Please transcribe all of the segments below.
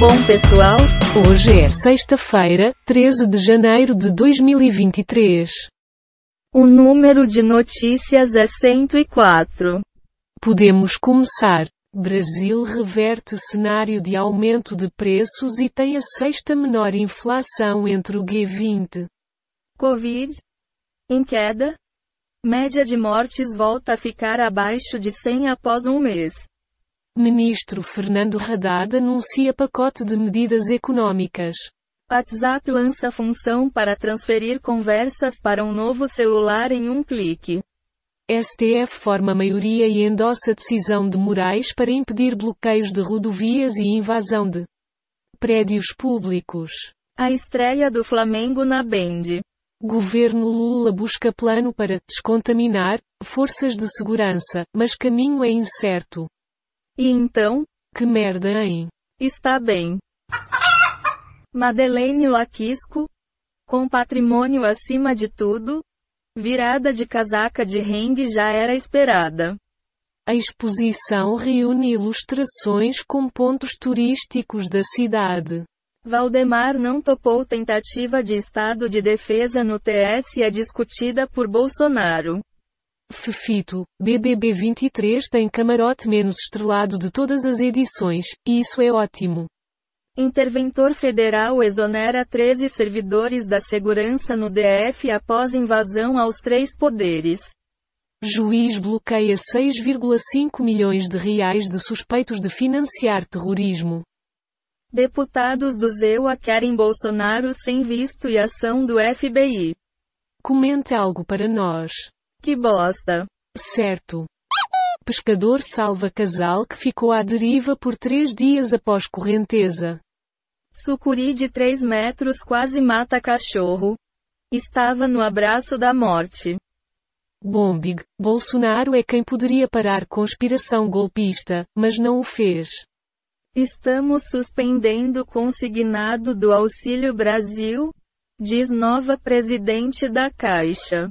bom pessoal? Hoje é sexta-feira, 13 de janeiro de 2023. O número de notícias é 104. Podemos começar. Brasil reverte cenário de aumento de preços e tem a sexta menor inflação entre o G20. Covid. Em queda. Média de mortes volta a ficar abaixo de 100 após um mês. Ministro Fernando Haddad anuncia pacote de medidas econômicas. WhatsApp lança função para transferir conversas para um novo celular em um clique. STF forma maioria e endossa decisão de Moraes para impedir bloqueios de rodovias e invasão de prédios públicos. A estreia do Flamengo na Band. Governo Lula busca plano para descontaminar forças de segurança, mas caminho é incerto. E então? Que merda, hein? Está bem. Madeleine Laquisco? Com patrimônio acima de tudo? Virada de casaca de rengue já era esperada. A exposição reúne ilustrações com pontos turísticos da cidade. Valdemar não topou tentativa de estado de defesa no TS e é discutida por Bolsonaro. Fefito, BBB 23 tem camarote menos estrelado de todas as edições, e isso é ótimo. Interventor federal exonera 13 servidores da segurança no DF após invasão aos três poderes. Juiz bloqueia 6,5 milhões de reais de suspeitos de financiar terrorismo. Deputados do ZEUA querem Bolsonaro sem visto e ação do FBI. Comente algo para nós. Que bosta. Certo. Pescador salva casal que ficou à deriva por três dias após correnteza. Sucuri de 3 metros quase mata cachorro. Estava no abraço da morte. Bombig, Bolsonaro é quem poderia parar conspiração golpista, mas não o fez. Estamos suspendendo o consignado do Auxílio Brasil, diz nova presidente da Caixa.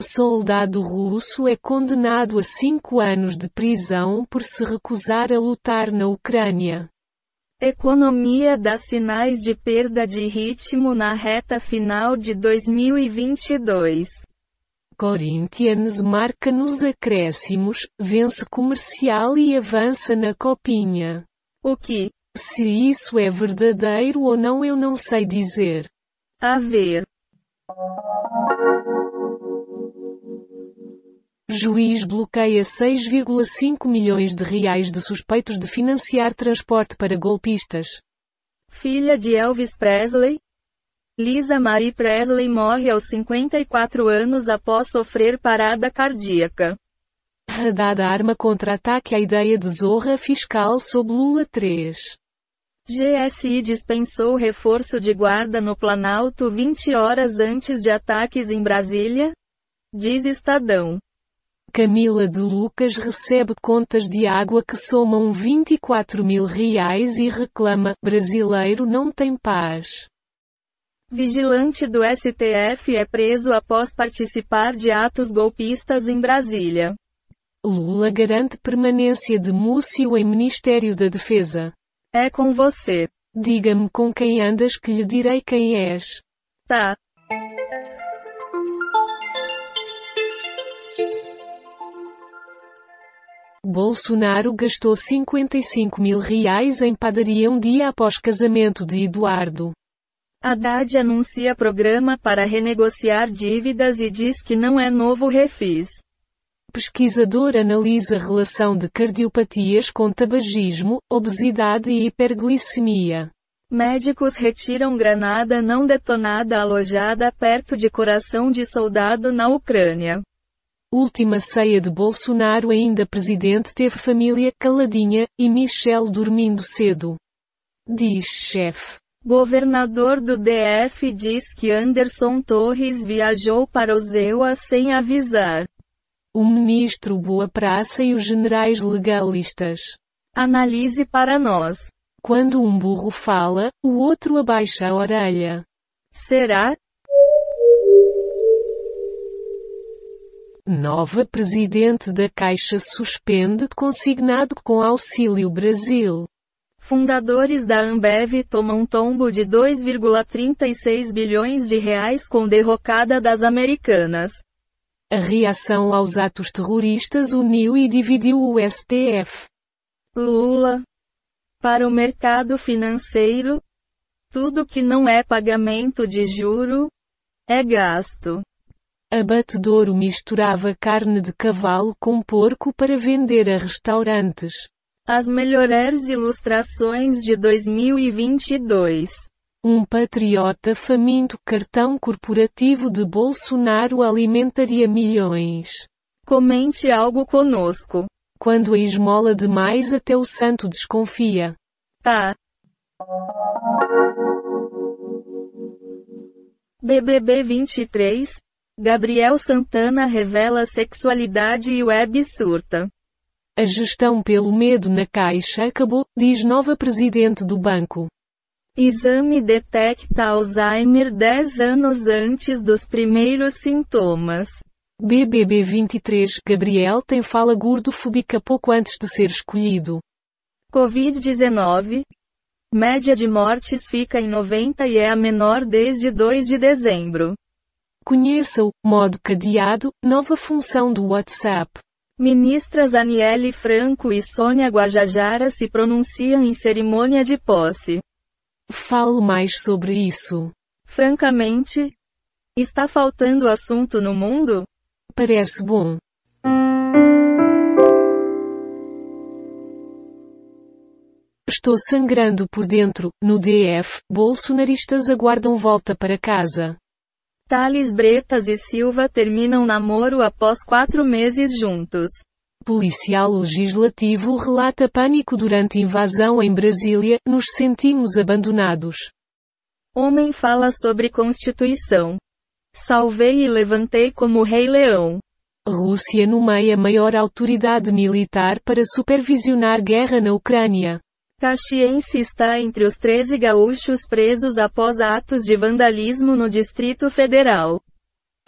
Soldado russo é condenado a cinco anos de prisão por se recusar a lutar na Ucrânia. Economia dá sinais de perda de ritmo na reta final de 2022. Corinthians marca nos acréscimos, vence comercial e avança na copinha. O que? Se isso é verdadeiro ou não eu não sei dizer. A ver. Juiz bloqueia 6,5 milhões de reais de suspeitos de financiar transporte para golpistas. Filha de Elvis Presley? Lisa Marie Presley morre aos 54 anos após sofrer parada cardíaca. Haddad arma contra-ataque à ideia de zorra fiscal sob Lula 3. GSI dispensou reforço de guarda no Planalto 20 horas antes de ataques em Brasília? Diz Estadão. Camila de Lucas recebe contas de água que somam 24 mil reais e reclama: brasileiro não tem paz. Vigilante do STF é preso após participar de atos golpistas em Brasília. Lula garante permanência de Múcio em Ministério da Defesa. É com você. Diga-me com quem andas que lhe direi quem és. Tá. Bolsonaro gastou 55 mil reais em padaria um dia após casamento de Eduardo. Haddad anuncia programa para renegociar dívidas e diz que não é novo refis. Pesquisador analisa relação de cardiopatias com tabagismo, obesidade e hiperglicemia. Médicos retiram granada não detonada alojada perto de coração de soldado na Ucrânia. Última ceia de Bolsonaro ainda presidente teve família caladinha, e Michel dormindo cedo. Diz chefe. Governador do DF diz que Anderson Torres viajou para o Zewa sem avisar. O ministro Boa Praça e os generais legalistas. Analise para nós. Quando um burro fala, o outro abaixa a orelha. Será? Nova presidente da Caixa suspende consignado com Auxílio Brasil. Fundadores da Ambev tomam tombo de 2,36 bilhões de reais com derrocada das americanas. A reação aos atos terroristas uniu e dividiu o STF. Lula. Para o mercado financeiro, tudo que não é pagamento de juro, é gasto. Abatedouro misturava carne de cavalo com porco para vender a restaurantes. As melhores ilustrações de 2022. Um patriota faminto cartão corporativo de Bolsonaro alimentaria milhões. Comente algo conosco. Quando a esmola demais até o santo desconfia. Tá. BBB 23. Gabriel Santana revela sexualidade e web surta. A gestão pelo medo na Caixa acabou, diz nova presidente do banco. Exame detecta Alzheimer 10 anos antes dos primeiros sintomas. BBB 23 Gabriel tem fala gordofóbica pouco antes de ser escolhido. Covid-19. Média de mortes fica em 90 e é a menor desde 2 de dezembro. Conheça o modo cadeado, nova função do WhatsApp. Ministras Aniele Franco e Sônia Guajajara se pronunciam em cerimônia de posse. Fale mais sobre isso. Francamente, está faltando assunto no mundo? Parece bom. Estou sangrando por dentro, no DF, bolsonaristas aguardam volta para casa. Thales Bretas e Silva terminam namoro após quatro meses juntos. Policial legislativo relata pânico durante invasão em Brasília, nos sentimos abandonados. Homem fala sobre Constituição. Salvei e levantei como Rei Leão. Rússia nomeia maior autoridade militar para supervisionar guerra na Ucrânia. Caxiense está entre os 13 gaúchos presos após atos de vandalismo no Distrito Federal.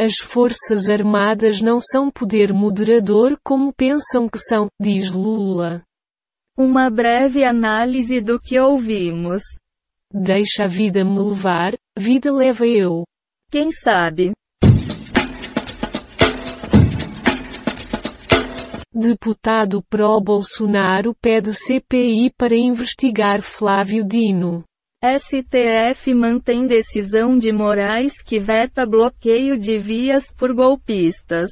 As Forças Armadas não são poder moderador como pensam que são, diz Lula. Uma breve análise do que ouvimos. Deixa a vida me levar, vida leva eu. Quem sabe? Deputado pró-Bolsonaro pede CPI para investigar Flávio Dino. STF mantém decisão de Moraes que veta bloqueio de vias por golpistas.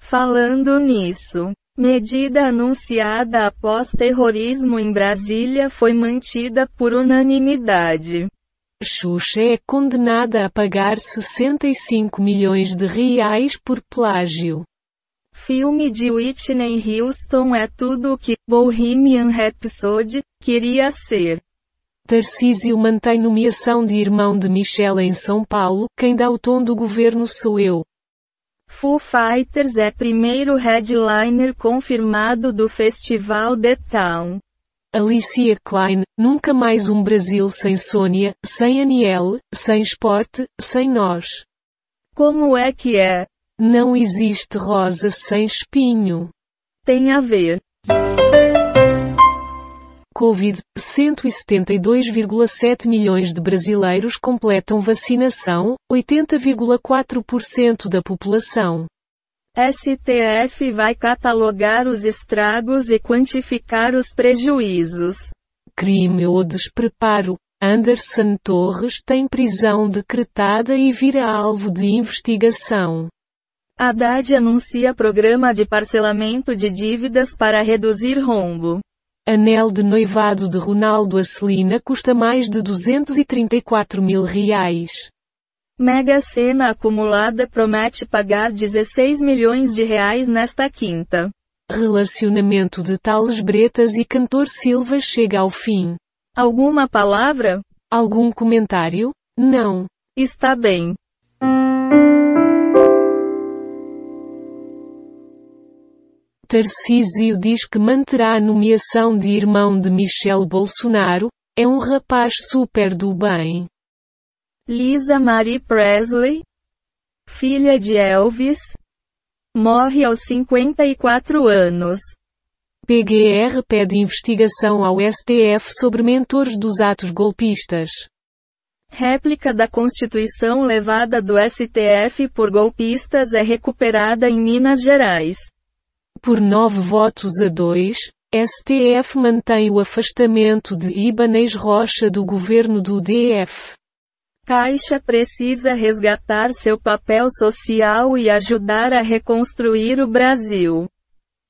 Falando nisso, medida anunciada após terrorismo em Brasília foi mantida por unanimidade. Xuxa é condenada a pagar 65 milhões de reais por plágio. Filme de Whitney Houston é tudo o que Bohemian Rhapsody queria ser. Tarcísio mantém nomeação de irmão de Michelle em São Paulo, quem dá o tom do governo sou eu. Foo Fighters é primeiro headliner confirmado do festival The Town. Alicia Klein, nunca mais um Brasil sem Sônia, sem Aniel, sem esporte, sem nós. Como é que é? Não existe rosa sem espinho. Tem a ver. Covid, 172,7 milhões de brasileiros completam vacinação, 80,4% da população. STF vai catalogar os estragos e quantificar os prejuízos. Crime ou despreparo. Anderson Torres tem prisão decretada e vira alvo de investigação. Haddad anuncia programa de parcelamento de dívidas para reduzir rombo. Anel de noivado de Ronaldo Acelina custa mais de 234 mil reais. Mega Sena acumulada promete pagar 16 milhões de reais nesta quinta. Relacionamento de Tales Bretas e cantor Silva chega ao fim. Alguma palavra? Algum comentário? Não. Está bem. Tarcísio diz que manterá a nomeação de irmão de Michel Bolsonaro, é um rapaz super do bem. Lisa Marie Presley, filha de Elvis, morre aos 54 anos. PGR pede investigação ao STF sobre mentores dos atos golpistas. Réplica da Constituição levada do STF por golpistas é recuperada em Minas Gerais. Por nove votos a dois, STF mantém o afastamento de Ibanez Rocha do governo do DF. Caixa precisa resgatar seu papel social e ajudar a reconstruir o Brasil.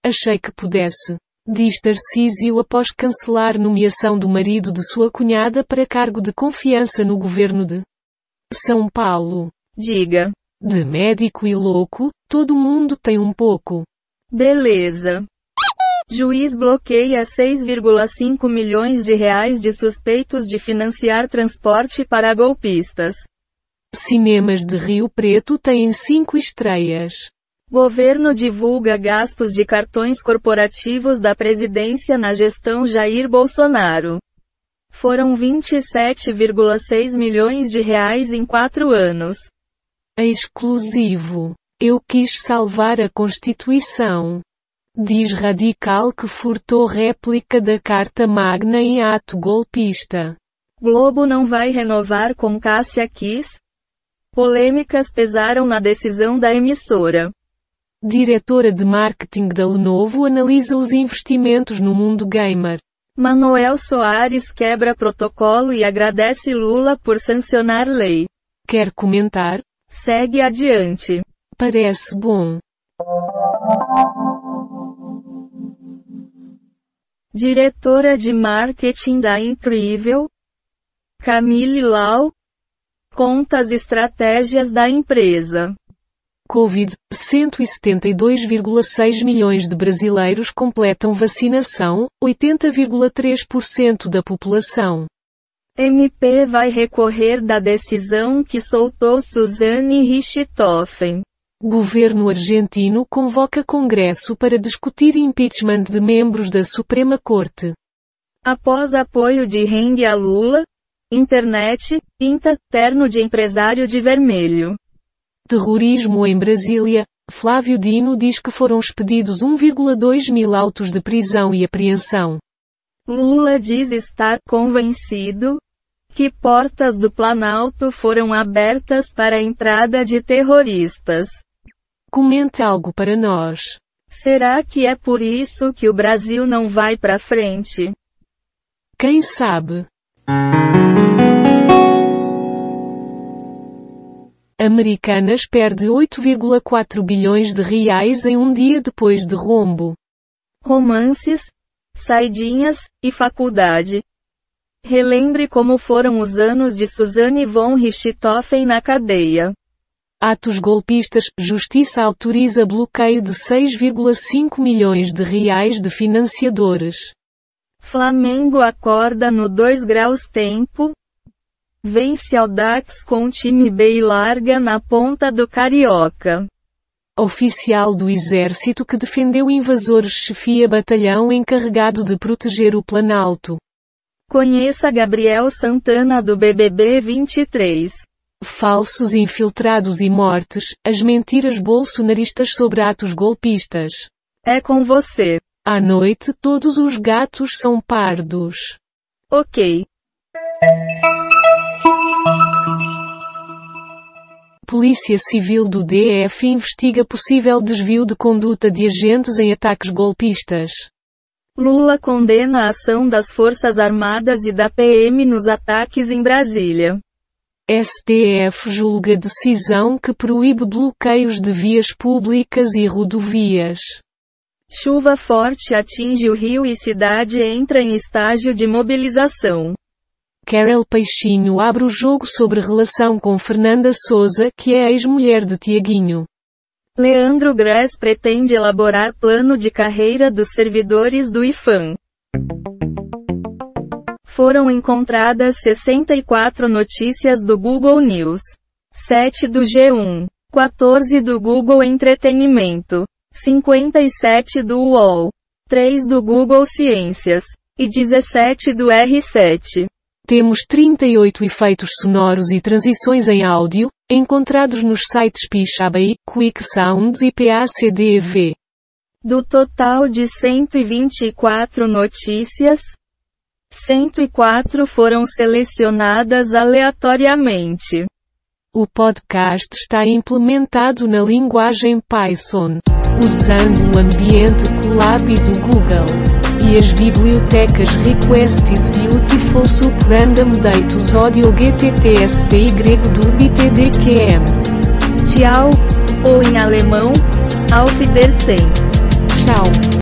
Achei que pudesse. Diz Tarcísio após cancelar nomeação do marido de sua cunhada para cargo de confiança no governo de São Paulo. Diga. De médico e louco, todo mundo tem um pouco. Beleza. Juiz bloqueia 6,5 milhões de reais de suspeitos de financiar transporte para golpistas. Cinemas de Rio Preto têm cinco estreias. Governo divulga gastos de cartões corporativos da presidência na gestão Jair Bolsonaro. Foram 27,6 milhões de reais em quatro anos. Exclusivo. Eu quis salvar a Constituição. Diz radical que furtou réplica da Carta Magna em ato golpista. Globo não vai renovar com Cássia Kiss? Polêmicas pesaram na decisão da emissora. Diretora de marketing da Lenovo analisa os investimentos no mundo gamer. Manuel Soares quebra protocolo e agradece Lula por sancionar lei. Quer comentar? Segue adiante. Parece bom. Diretora de marketing da Incrível, Camille Lau, conta as estratégias da empresa. Covid, 172,6 milhões de brasileiros completam vacinação, 80,3% da população. MP vai recorrer da decisão que soltou Suzane Richthofen. Governo argentino convoca Congresso para discutir impeachment de membros da Suprema Corte. Após apoio de Reng a Lula, internet, pinta, terno de empresário de vermelho. Terrorismo em Brasília, Flávio Dino diz que foram expedidos 1,2 mil autos de prisão e apreensão. Lula diz estar convencido que portas do Planalto foram abertas para a entrada de terroristas. Comente algo para nós. Será que é por isso que o Brasil não vai para frente? Quem sabe? Americanas perde 8,4 bilhões de reais em um dia depois de rombo. Romances, saidinhas e faculdade. Relembre como foram os anos de Suzanne von Richthofen na cadeia. Atos golpistas, Justiça autoriza bloqueio de 6,5 milhões de reais de financiadores. Flamengo acorda no 2 graus tempo. Vence Audax com time B e larga na ponta do Carioca. Oficial do Exército que defendeu invasores chefia batalhão encarregado de proteger o Planalto. Conheça Gabriel Santana do BBB 23. Falsos infiltrados e mortes, as mentiras bolsonaristas sobre atos golpistas. É com você. À noite todos os gatos são pardos. Ok. Polícia Civil do DF investiga possível desvio de conduta de agentes em ataques golpistas. Lula condena a ação das Forças Armadas e da PM nos ataques em Brasília. STF julga decisão que proíbe bloqueios de vias públicas e rodovias. Chuva forte atinge o Rio e cidade entra em estágio de mobilização. Carol Peixinho abre o jogo sobre relação com Fernanda Souza, que é ex-mulher de Tiaguinho. Leandro Gress pretende elaborar plano de carreira dos servidores do IFAM. Foram encontradas 64 notícias do Google News, 7 do G1, 14 do Google Entretenimento, 57 do UOL, 3 do Google Ciências e 17 do R7. Temos 38 efeitos sonoros e transições em áudio, encontrados nos sites Pixabay, Quick Sounds e PACDV. Do total de 124 notícias, 104 foram selecionadas aleatoriamente. O podcast está implementado na linguagem Python, usando o ambiente Colab do Google e as bibliotecas Requests Beautiful Soup Random Datus Audio GTTSPY do BTDQM. Tchau, ou em alemão, Auf Wiedersehen. Tchau.